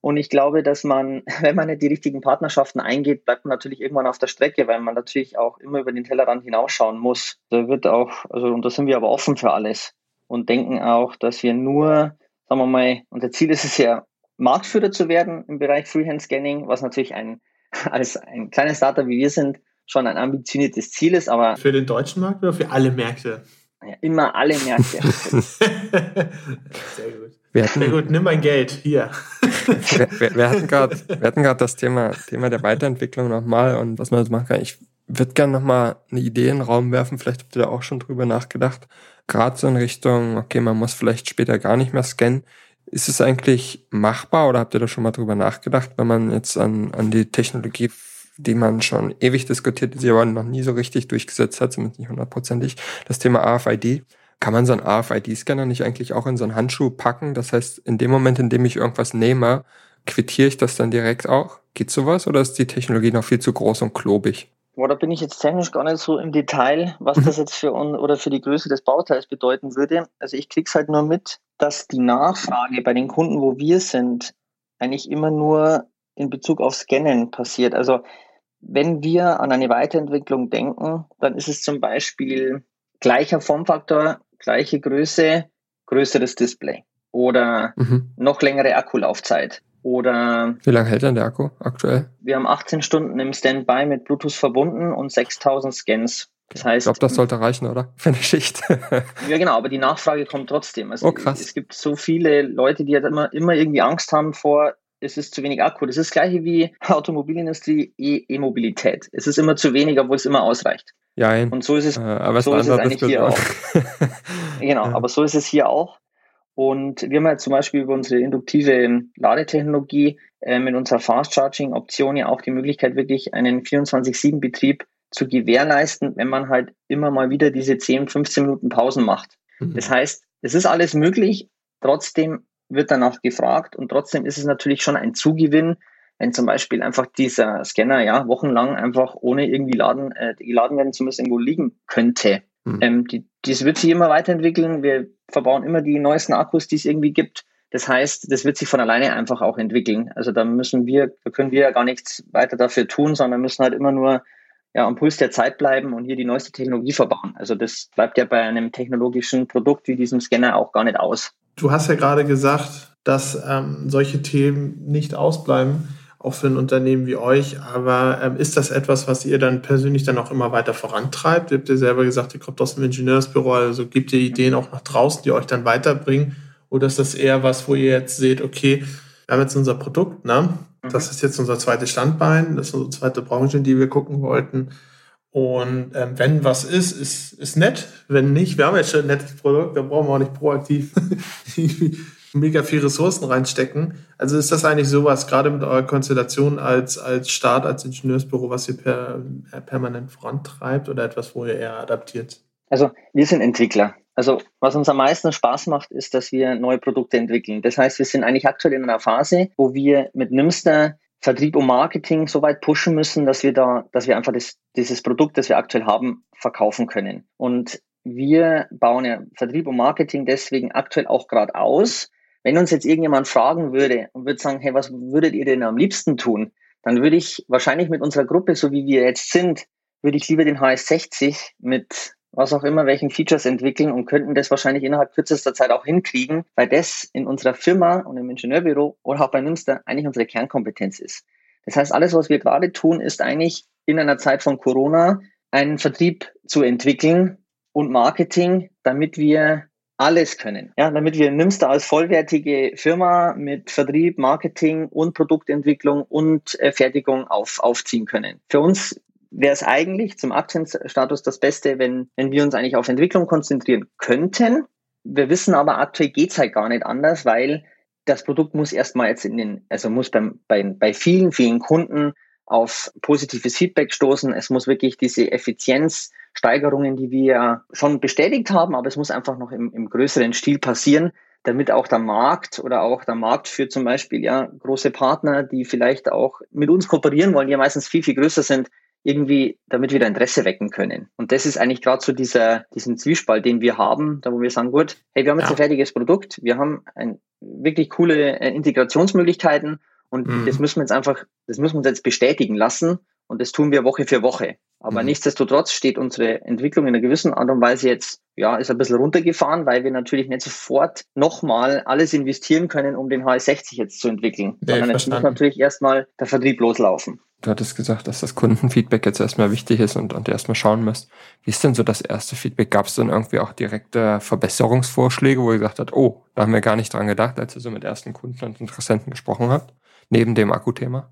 Speaker 2: Und ich glaube, dass man, [LAUGHS] wenn man nicht die richtigen Partnerschaften eingeht, bleibt man natürlich irgendwann auf der Strecke, weil man natürlich auch immer über den Tellerrand hinausschauen muss. Da wird auch, also und da sind wir aber offen für alles und denken auch, dass wir nur, sagen wir mal, unser Ziel ist es ja, Marktführer zu werden im Bereich Freehand Scanning, was natürlich ein, [LAUGHS] als ein kleines Startup wie wir sind, schon ein ambitioniertes Ziel ist, aber.
Speaker 1: Für den deutschen Markt oder für alle Märkte?
Speaker 2: Ja, immer alle Märkte. [LAUGHS]
Speaker 1: Sehr gut. Wir hatten, Sehr gut, nimm mein Geld, hier.
Speaker 3: wir, wir, wir hatten gerade das Thema, Thema der Weiterentwicklung nochmal und was man jetzt machen kann. Ich würde gerne nochmal eine Idee in den Raum werfen, vielleicht habt ihr da auch schon drüber nachgedacht gerade so in Richtung, okay, man muss vielleicht später gar nicht mehr scannen. Ist es eigentlich machbar oder habt ihr da schon mal drüber nachgedacht, wenn man jetzt an, an die Technologie, die man schon ewig diskutiert, die sich aber noch nie so richtig durchgesetzt hat, zumindest nicht hundertprozentig, das Thema AFID. Kann man so einen AFID-Scanner nicht eigentlich auch in so einen Handschuh packen? Das heißt, in dem Moment, in dem ich irgendwas nehme, quittiere ich das dann direkt auch? Geht sowas oder ist die Technologie noch viel zu groß und klobig?
Speaker 2: Boah, da bin ich jetzt technisch gar nicht so im Detail, was das jetzt für un oder für die Größe des Bauteils bedeuten würde. Also ich krieg's halt nur mit, dass die Nachfrage bei den Kunden, wo wir sind, eigentlich immer nur in Bezug auf Scannen passiert. Also wenn wir an eine Weiterentwicklung denken, dann ist es zum Beispiel gleicher Formfaktor, gleiche Größe, größeres Display oder mhm. noch längere Akkulaufzeit oder
Speaker 3: Wie lange hält denn der Akku aktuell?
Speaker 2: Wir haben 18 Stunden im Standby mit Bluetooth verbunden und 6000 Scans.
Speaker 3: Das heißt, ich glaube, das sollte reichen, oder? [LAUGHS] Für eine Schicht. [LAUGHS]
Speaker 2: ja, genau, aber die Nachfrage kommt trotzdem. Also oh, krass. Es gibt so viele Leute, die halt immer, immer irgendwie Angst haben vor, es ist zu wenig Akku. Das ist das gleiche wie Automobilindustrie, E-Mobilität. es ist immer zu wenig, obwohl es immer ausreicht.
Speaker 3: Ja,
Speaker 2: und so ist es, äh, aber so ist es eigentlich hier auch. [LAUGHS] genau, ja. aber so ist es hier auch. Und wir haben ja zum Beispiel über unsere induktive Ladetechnologie äh, mit unserer Fast Charging Option ja auch die Möglichkeit, wirklich einen 24-7 Betrieb zu gewährleisten, wenn man halt immer mal wieder diese 10, 15 Minuten Pausen macht. Mhm. Das heißt, es ist alles möglich, trotzdem wird danach gefragt und trotzdem ist es natürlich schon ein Zugewinn, wenn zum Beispiel einfach dieser Scanner ja wochenlang einfach ohne irgendwie laden, äh, geladen werden zu müssen irgendwo liegen könnte. Mhm. Ähm, die, das wird sich immer weiterentwickeln. Wir verbauen immer die neuesten Akkus, die es irgendwie gibt. Das heißt, das wird sich von alleine einfach auch entwickeln. Also da müssen wir, da können wir ja gar nichts weiter dafür tun, sondern müssen halt immer nur ja, am Puls der Zeit bleiben und hier die neueste Technologie verbauen. Also das bleibt ja bei einem technologischen Produkt wie diesem Scanner auch gar nicht aus.
Speaker 1: Du hast ja gerade gesagt, dass ähm, solche Themen nicht ausbleiben, auch für ein Unternehmen wie euch. Aber ähm, ist das etwas, was ihr dann persönlich dann auch immer weiter vorantreibt? Ihr habt ja selber gesagt, ihr kommt aus dem Ingenieursbüro, also gibt ihr Ideen auch nach draußen, die euch dann weiterbringen? Oder ist das eher was, wo ihr jetzt seht, okay, wir haben jetzt unser Produkt, ne? Das mhm. ist jetzt unser zweites Standbein, das ist unsere zweite Branche, in die wir gucken wollten. Und ähm, wenn was ist, ist, ist nett. Wenn nicht, wir haben jetzt schon ein nettes Produkt, dann brauchen wir auch nicht proaktiv [LAUGHS] mega viel Ressourcen reinstecken. Also ist das eigentlich sowas, gerade mit eurer Konstellation als, als Staat, als Ingenieursbüro, was ihr per, permanent vorantreibt oder etwas, wo ihr eher adaptiert?
Speaker 2: Also wir sind Entwickler. Also was uns am meisten Spaß macht, ist, dass wir neue Produkte entwickeln. Das heißt, wir sind eigentlich aktuell in einer Phase, wo wir mit Nimster Vertrieb und Marketing so weit pushen müssen, dass wir da, dass wir einfach das, dieses Produkt, das wir aktuell haben, verkaufen können. Und wir bauen ja Vertrieb und Marketing deswegen aktuell auch gerade aus. Wenn uns jetzt irgendjemand fragen würde und würde sagen, hey, was würdet ihr denn am liebsten tun? Dann würde ich wahrscheinlich mit unserer Gruppe, so wie wir jetzt sind, würde ich lieber den HS60 mit was auch immer, welchen Features entwickeln und könnten das wahrscheinlich innerhalb kürzester Zeit auch hinkriegen, weil das in unserer Firma und im Ingenieurbüro oder auch bei Nimster eigentlich unsere Kernkompetenz ist. Das heißt, alles, was wir gerade tun, ist eigentlich in einer Zeit von Corona einen Vertrieb zu entwickeln und Marketing, damit wir alles können. Ja, damit wir Nimster als vollwertige Firma mit Vertrieb, Marketing und Produktentwicklung und äh, Fertigung auf, aufziehen können. Für uns wäre es eigentlich zum Aktienstatus das Beste, wenn, wenn wir uns eigentlich auf Entwicklung konzentrieren könnten. Wir wissen aber aktuell geht's halt gar nicht anders, weil das Produkt muss erstmal jetzt in den, also muss beim, bei, bei vielen, vielen Kunden auf positives Feedback stoßen. Es muss wirklich diese Effizienzsteigerungen, die wir schon bestätigt haben, aber es muss einfach noch im, im größeren Stil passieren, damit auch der Markt oder auch der Markt für zum Beispiel ja große Partner, die vielleicht auch mit uns kooperieren wollen, die ja meistens viel, viel größer sind, irgendwie damit wieder Interesse wecken können. Und das ist eigentlich gerade so dieser, diesen Zwiespalt, den wir haben, da wo wir sagen, gut, hey, wir haben jetzt ja. ein fertiges Produkt, wir haben ein, wirklich coole äh, Integrationsmöglichkeiten und mhm. das müssen wir jetzt einfach, das müssen wir uns jetzt bestätigen lassen und das tun wir Woche für Woche. Aber mhm. nichtsdestotrotz steht unsere Entwicklung in einer gewissen Art und Weise jetzt, ja, ist ein bisschen runtergefahren, weil wir natürlich nicht sofort nochmal alles investieren können, um den HS60 jetzt zu entwickeln. Nee, sondern jetzt muss natürlich erstmal der Vertrieb loslaufen.
Speaker 3: Du hattest gesagt, dass das Kundenfeedback jetzt erstmal wichtig ist und, und erstmal schauen müsst. Wie ist denn so das erste Feedback? Gab es dann irgendwie auch direkte Verbesserungsvorschläge, wo ihr gesagt habt, oh, da haben wir gar nicht dran gedacht, als ihr so mit ersten Kunden und Interessenten gesprochen habt, neben dem Akkuthema?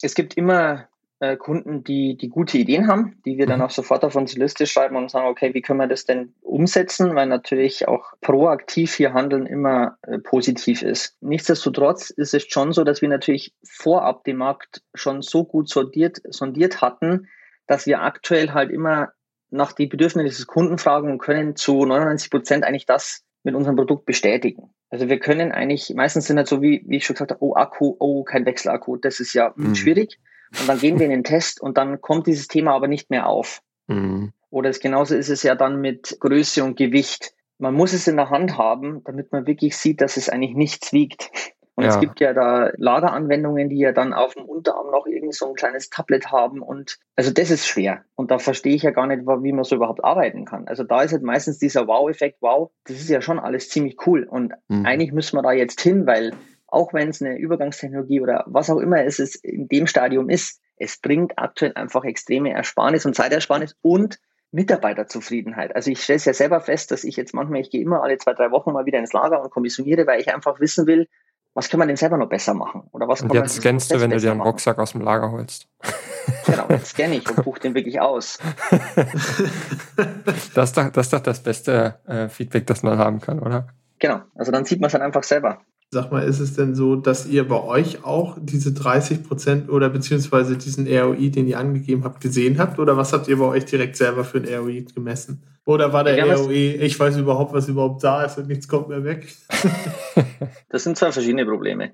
Speaker 2: Es gibt immer äh, Kunden, die, die gute Ideen haben, die wir dann mhm. auch sofort auf unsere Liste schreiben und sagen, okay, wie können wir das denn umsetzen, weil natürlich auch proaktiv hier handeln immer äh, positiv ist. Nichtsdestotrotz ist es schon so, dass wir natürlich vorab den Markt schon so gut sondiert, sondiert hatten, dass wir aktuell halt immer nach die Bedürfnisse des Kunden fragen und können zu 99 Prozent eigentlich das mit unserem Produkt bestätigen. Also wir können eigentlich, meistens sind halt so, wie, wie ich schon gesagt habe, oh Akku, oh kein Wechselakku, das ist ja mhm. schwierig. Und dann gehen wir in den Test und dann kommt dieses Thema aber nicht mehr auf. Mhm. Oder es, genauso ist es ja dann mit Größe und Gewicht. Man muss es in der Hand haben, damit man wirklich sieht, dass es eigentlich nichts wiegt. Und ja. es gibt ja da Lageranwendungen, die ja dann auf dem Unterarm noch irgend so ein kleines Tablet haben. Und also das ist schwer. Und da verstehe ich ja gar nicht, wie man so überhaupt arbeiten kann. Also da ist halt meistens dieser Wow-Effekt, wow, das ist ja schon alles ziemlich cool. Und mhm. eigentlich müssen wir da jetzt hin, weil auch wenn es eine Übergangstechnologie oder was auch immer es ist, in dem Stadium ist, es bringt aktuell einfach extreme Ersparnis und Zeitersparnis und Mitarbeiterzufriedenheit. Also ich stelle es ja selber fest, dass ich jetzt manchmal, ich gehe immer alle zwei, drei Wochen mal wieder ins Lager und kommissioniere, weil ich einfach wissen will, was kann man denn selber noch besser machen? Oder was
Speaker 3: und kann jetzt scannst du, wenn du dir einen Rucksack aus dem Lager holst.
Speaker 2: Genau, jetzt scanne ich und [LAUGHS] buche den wirklich aus. [LAUGHS]
Speaker 3: das, ist doch, das ist doch das beste äh, Feedback, das man haben kann, oder?
Speaker 2: Genau, also dann sieht man es dann einfach selber.
Speaker 1: Sag mal, ist es denn so, dass ihr bei euch auch diese 30 Prozent oder beziehungsweise diesen ROI, den ihr angegeben habt, gesehen habt? Oder was habt ihr bei euch direkt selber für ein ROI gemessen? Oder war der ja, ROI, ich weiß überhaupt, was überhaupt da ist und nichts kommt mehr weg? [LAUGHS]
Speaker 2: Das sind zwei verschiedene Probleme.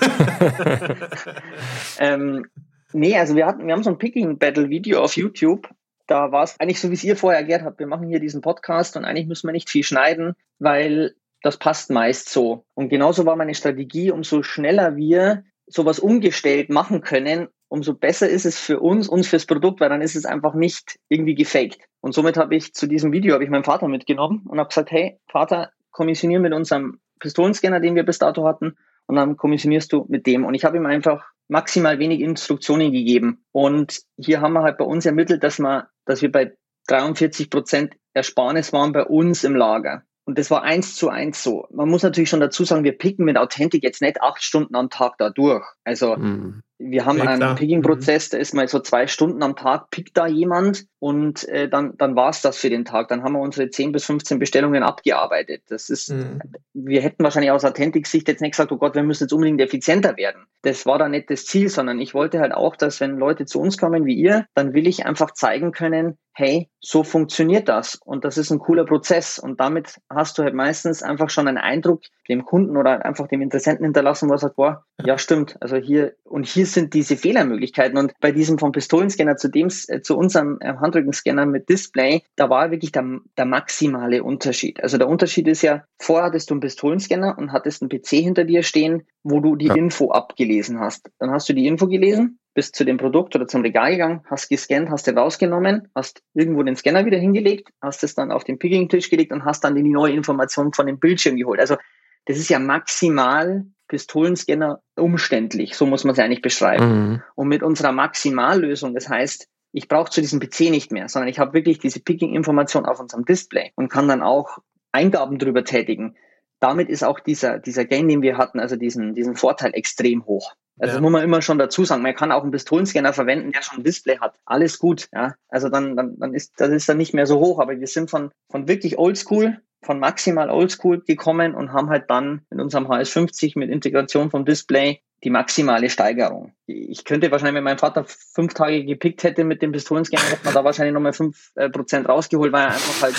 Speaker 2: [LAUGHS] ähm, nee, also wir hatten, wir haben so ein Picking Battle Video auf YouTube. Da war es eigentlich so, wie es ihr vorher erklärt habt. Wir machen hier diesen Podcast und eigentlich müssen wir nicht viel schneiden, weil das passt meist so. Und genauso war meine Strategie, umso schneller wir sowas umgestellt machen können, umso besser ist es für uns und fürs Produkt, weil dann ist es einfach nicht irgendwie gefaked. Und somit habe ich zu diesem Video habe ich meinen Vater mitgenommen und habe gesagt, hey Vater, kommissionier mit unserem Pistolenscanner, den wir bis dato hatten, und dann kommissionierst du mit dem. Und ich habe ihm einfach maximal wenig Instruktionen gegeben. Und hier haben wir halt bei uns ermittelt, dass wir, dass wir bei 43 Prozent Ersparnis waren bei uns im Lager. Und das war eins zu eins so. Man muss natürlich schon dazu sagen, wir picken mit Authentic jetzt nicht acht Stunden am Tag da durch. Also mhm. Wir haben ja, einen Picking-Prozess, der ist mal so zwei Stunden am Tag, pickt da jemand und äh, dann, dann war es das für den Tag. Dann haben wir unsere 10 bis 15 Bestellungen abgearbeitet. Das ist, mhm. wir hätten wahrscheinlich aus Authentic-Sicht jetzt nicht gesagt, oh Gott, wir müssen jetzt unbedingt effizienter werden. Das war da nicht das Ziel, sondern ich wollte halt auch, dass wenn Leute zu uns kommen wie ihr, dann will ich einfach zeigen können, hey, so funktioniert das und das ist ein cooler Prozess und damit hast du halt meistens einfach schon einen Eindruck dem Kunden oder einfach dem Interessenten hinterlassen, wo er sagt, boah, ja stimmt, also hier und hier sind diese Fehlermöglichkeiten und bei diesem vom Pistolenscanner zu dem äh, zu unserem äh, Handrückenscanner mit Display, da war wirklich der, der maximale Unterschied. Also der Unterschied ist ja, vorher hattest du einen Pistolenscanner und hattest einen PC hinter dir stehen, wo du die ja. Info abgelesen hast. Dann hast du die Info gelesen bist zu dem Produkt oder zum Regal gegangen, hast gescannt, hast den rausgenommen, hast irgendwo den Scanner wieder hingelegt, hast es dann auf den Picking-Tisch gelegt und hast dann die neue Information von dem Bildschirm geholt. Also das ist ja maximal Pistolenscanner umständlich, so muss man es eigentlich beschreiben. Mhm. Und mit unserer Maximallösung, das heißt, ich brauche zu diesem PC nicht mehr, sondern ich habe wirklich diese Picking-Information auf unserem Display und kann dann auch Eingaben drüber tätigen. Damit ist auch dieser, dieser Gain, den wir hatten, also diesen, diesen Vorteil extrem hoch. Also ja. muss man immer schon dazu sagen, man kann auch einen Pistolenscanner verwenden, der schon ein Display hat. Alles gut, ja. Also dann, dann, dann ist das ist dann nicht mehr so hoch, aber wir sind von, von wirklich oldschool, von maximal oldschool gekommen und haben halt dann mit unserem HS50 mit Integration vom Display die maximale Steigerung. Ich könnte wahrscheinlich, wenn mein Vater fünf Tage gepickt hätte mit dem Pistolenscanner, hätte man da wahrscheinlich nochmal fünf äh, Prozent rausgeholt, weil er einfach halt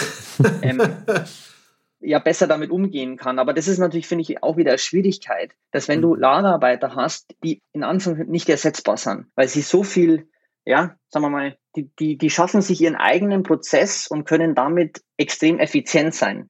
Speaker 2: ähm, [LAUGHS] ja besser damit umgehen kann. Aber das ist natürlich, finde ich, auch wieder eine Schwierigkeit, dass wenn du. Lagerarbeiter hast, die in Anführungszeichen nicht ersetzbar sind, weil sie so viel, ja, sagen wir mal, die, die, die schaffen sich ihren eigenen Prozess und können damit extrem effizient sein.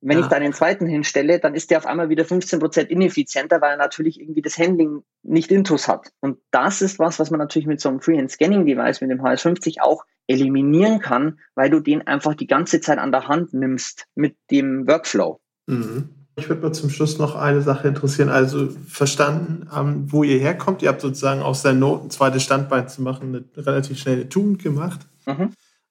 Speaker 2: Wenn ja. ich da einen zweiten hinstelle, dann ist der auf einmal wieder 15 Prozent ineffizienter, weil er natürlich irgendwie das Handling nicht intus hat. Und das ist was, was man natürlich mit so einem Free-Hand-Scanning-Device, mit dem HS50 auch eliminieren kann, weil du den einfach die ganze Zeit an der Hand nimmst mit dem Workflow.
Speaker 1: Mhm. Ich würde mal zum Schluss noch eine Sache interessieren. Also verstanden, ähm, wo ihr herkommt. Ihr habt sozusagen aus der Not ein zweites Standbein zu machen, eine relativ schnelle Tugend gemacht, mhm.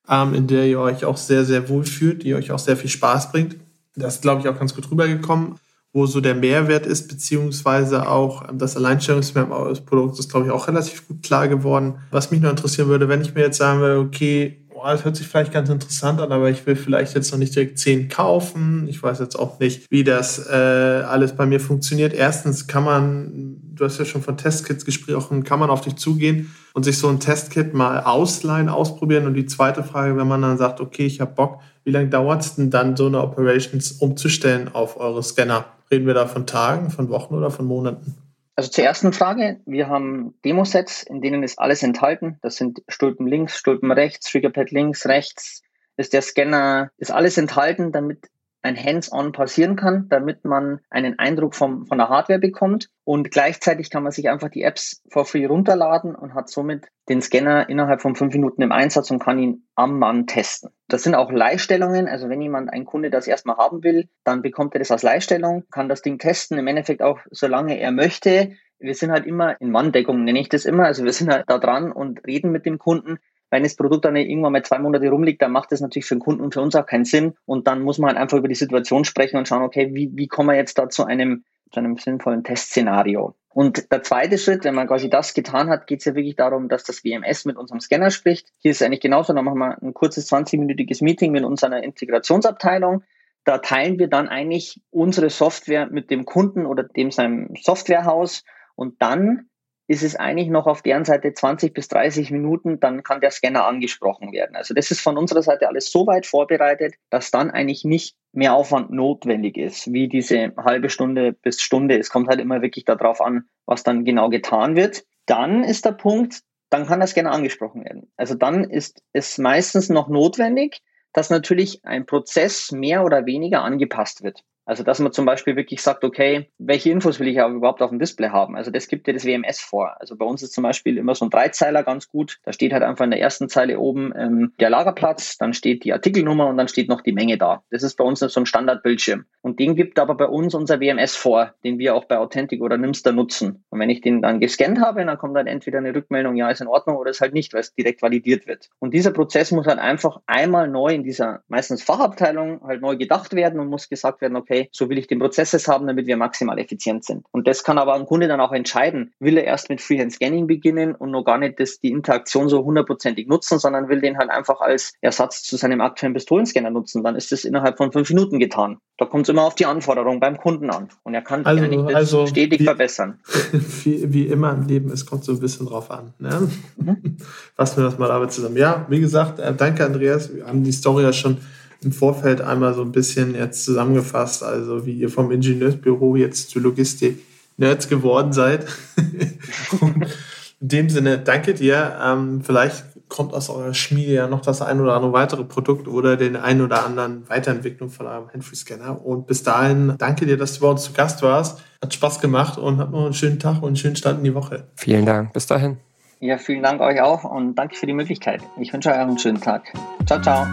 Speaker 1: ähm, in der ihr euch auch sehr, sehr wohl fühlt, die euch auch sehr viel Spaß bringt. Das ist, glaube ich, auch ganz gut rübergekommen wo so der Mehrwert ist, beziehungsweise auch das Alleinstellungsmerkmal des Produkts ist, glaube ich, auch relativ gut klar geworden. Was mich noch interessieren würde, wenn ich mir jetzt sagen würde, okay, boah, das hört sich vielleicht ganz interessant an, aber ich will vielleicht jetzt noch nicht direkt zehn kaufen. Ich weiß jetzt auch nicht, wie das äh, alles bei mir funktioniert. Erstens kann man, du hast ja schon von Testkits gesprochen, kann man auf dich zugehen und sich so ein Testkit mal ausleihen, ausprobieren. Und die zweite Frage, wenn man dann sagt, okay, ich habe Bock, wie lange dauert es denn dann, so eine Operations umzustellen auf eure Scanner? Reden wir da von Tagen, von Wochen oder von Monaten?
Speaker 2: Also zur ersten Frage. Wir haben Demosets, in denen ist alles enthalten. Das sind Stulpen links, Stulpen rechts, Triggerpad links, rechts. Ist der Scanner, ist alles enthalten, damit ein Hands-on passieren kann, damit man einen Eindruck vom, von der Hardware bekommt. Und gleichzeitig kann man sich einfach die Apps for free runterladen und hat somit den Scanner innerhalb von fünf Minuten im Einsatz und kann ihn am Mann testen. Das sind auch Leihstellungen. Also wenn jemand, ein Kunde das erstmal haben will, dann bekommt er das als Leihstellung, kann das Ding testen, im Endeffekt auch solange er möchte. Wir sind halt immer in Manndeckung, nenne ich das immer. Also wir sind halt da dran und reden mit dem Kunden wenn das Produkt dann irgendwann mal zwei Monate rumliegt, dann macht das natürlich für den Kunden und für uns auch keinen Sinn. Und dann muss man halt einfach über die Situation sprechen und schauen, okay, wie, wie kommen wir jetzt da zu einem, zu einem sinnvollen Testszenario? Und der zweite Schritt, wenn man quasi das getan hat, geht es ja wirklich darum, dass das WMS mit unserem Scanner spricht. Hier ist es eigentlich genauso, da machen wir ein kurzes 20-minütiges Meeting mit unserer Integrationsabteilung. Da teilen wir dann eigentlich unsere Software mit dem Kunden oder dem seinem Softwarehaus und dann ist es eigentlich noch auf deren Seite 20 bis 30 Minuten, dann kann der Scanner angesprochen werden. Also das ist von unserer Seite alles so weit vorbereitet, dass dann eigentlich nicht mehr Aufwand notwendig ist, wie diese halbe Stunde bis Stunde. Es kommt halt immer wirklich darauf an, was dann genau getan wird. Dann ist der Punkt, dann kann der Scanner angesprochen werden. Also dann ist es meistens noch notwendig, dass natürlich ein Prozess mehr oder weniger angepasst wird. Also dass man zum Beispiel wirklich sagt, okay, welche Infos will ich überhaupt auf dem Display haben? Also das gibt dir das WMS vor. Also bei uns ist zum Beispiel immer so ein Dreizeiler ganz gut. Da steht halt einfach in der ersten Zeile oben ähm, der Lagerplatz, dann steht die Artikelnummer und dann steht noch die Menge da. Das ist bei uns so ein Standardbildschirm. Und den gibt aber bei uns unser WMS vor, den wir auch bei Authentic oder Nimster nutzen. Und wenn ich den dann gescannt habe, dann kommt dann entweder eine Rückmeldung, ja, ist in Ordnung oder ist halt nicht, weil es direkt validiert wird. Und dieser Prozess muss halt einfach einmal neu in dieser meistens Fachabteilung halt neu gedacht werden und muss gesagt werden, okay, so will ich den Prozess haben, damit wir maximal effizient sind. Und das kann aber ein Kunde dann auch entscheiden, will er erst mit Freehand Scanning beginnen und noch gar nicht das, die Interaktion so hundertprozentig nutzen, sondern will den halt einfach als Ersatz zu seinem aktuellen Pistolenscanner nutzen. Dann ist das innerhalb von fünf Minuten getan. Da kommt es immer auf die Anforderungen beim Kunden an. Und er kann
Speaker 1: also,
Speaker 2: eigentlich
Speaker 1: also
Speaker 2: stetig
Speaker 1: wie,
Speaker 2: verbessern. [LAUGHS]
Speaker 1: Wie, wie, immer im Leben, es kommt so ein bisschen drauf an. Ne? Mhm. [LAUGHS] Fassen wir das mal aber zusammen. Ja, wie gesagt, äh, danke Andreas. Wir haben die Story ja schon im Vorfeld einmal so ein bisschen jetzt zusammengefasst, also wie ihr vom Ingenieursbüro jetzt zu Logistik-Nerds geworden seid. [LAUGHS] in dem Sinne, danke dir. Ähm, vielleicht kommt aus eurer Schmiede ja noch das ein oder andere weitere Produkt oder den ein oder anderen Weiterentwicklung von eurem Handfree-Scanner. Und bis dahin, danke dir, dass du bei uns zu Gast warst. Hat Spaß gemacht und habt noch einen schönen Tag und einen schönen Start in die Woche.
Speaker 3: Vielen Dank. Bis dahin.
Speaker 2: Ja, vielen Dank euch auch und danke für die Möglichkeit. Ich wünsche euch einen schönen Tag. Ciao, ciao.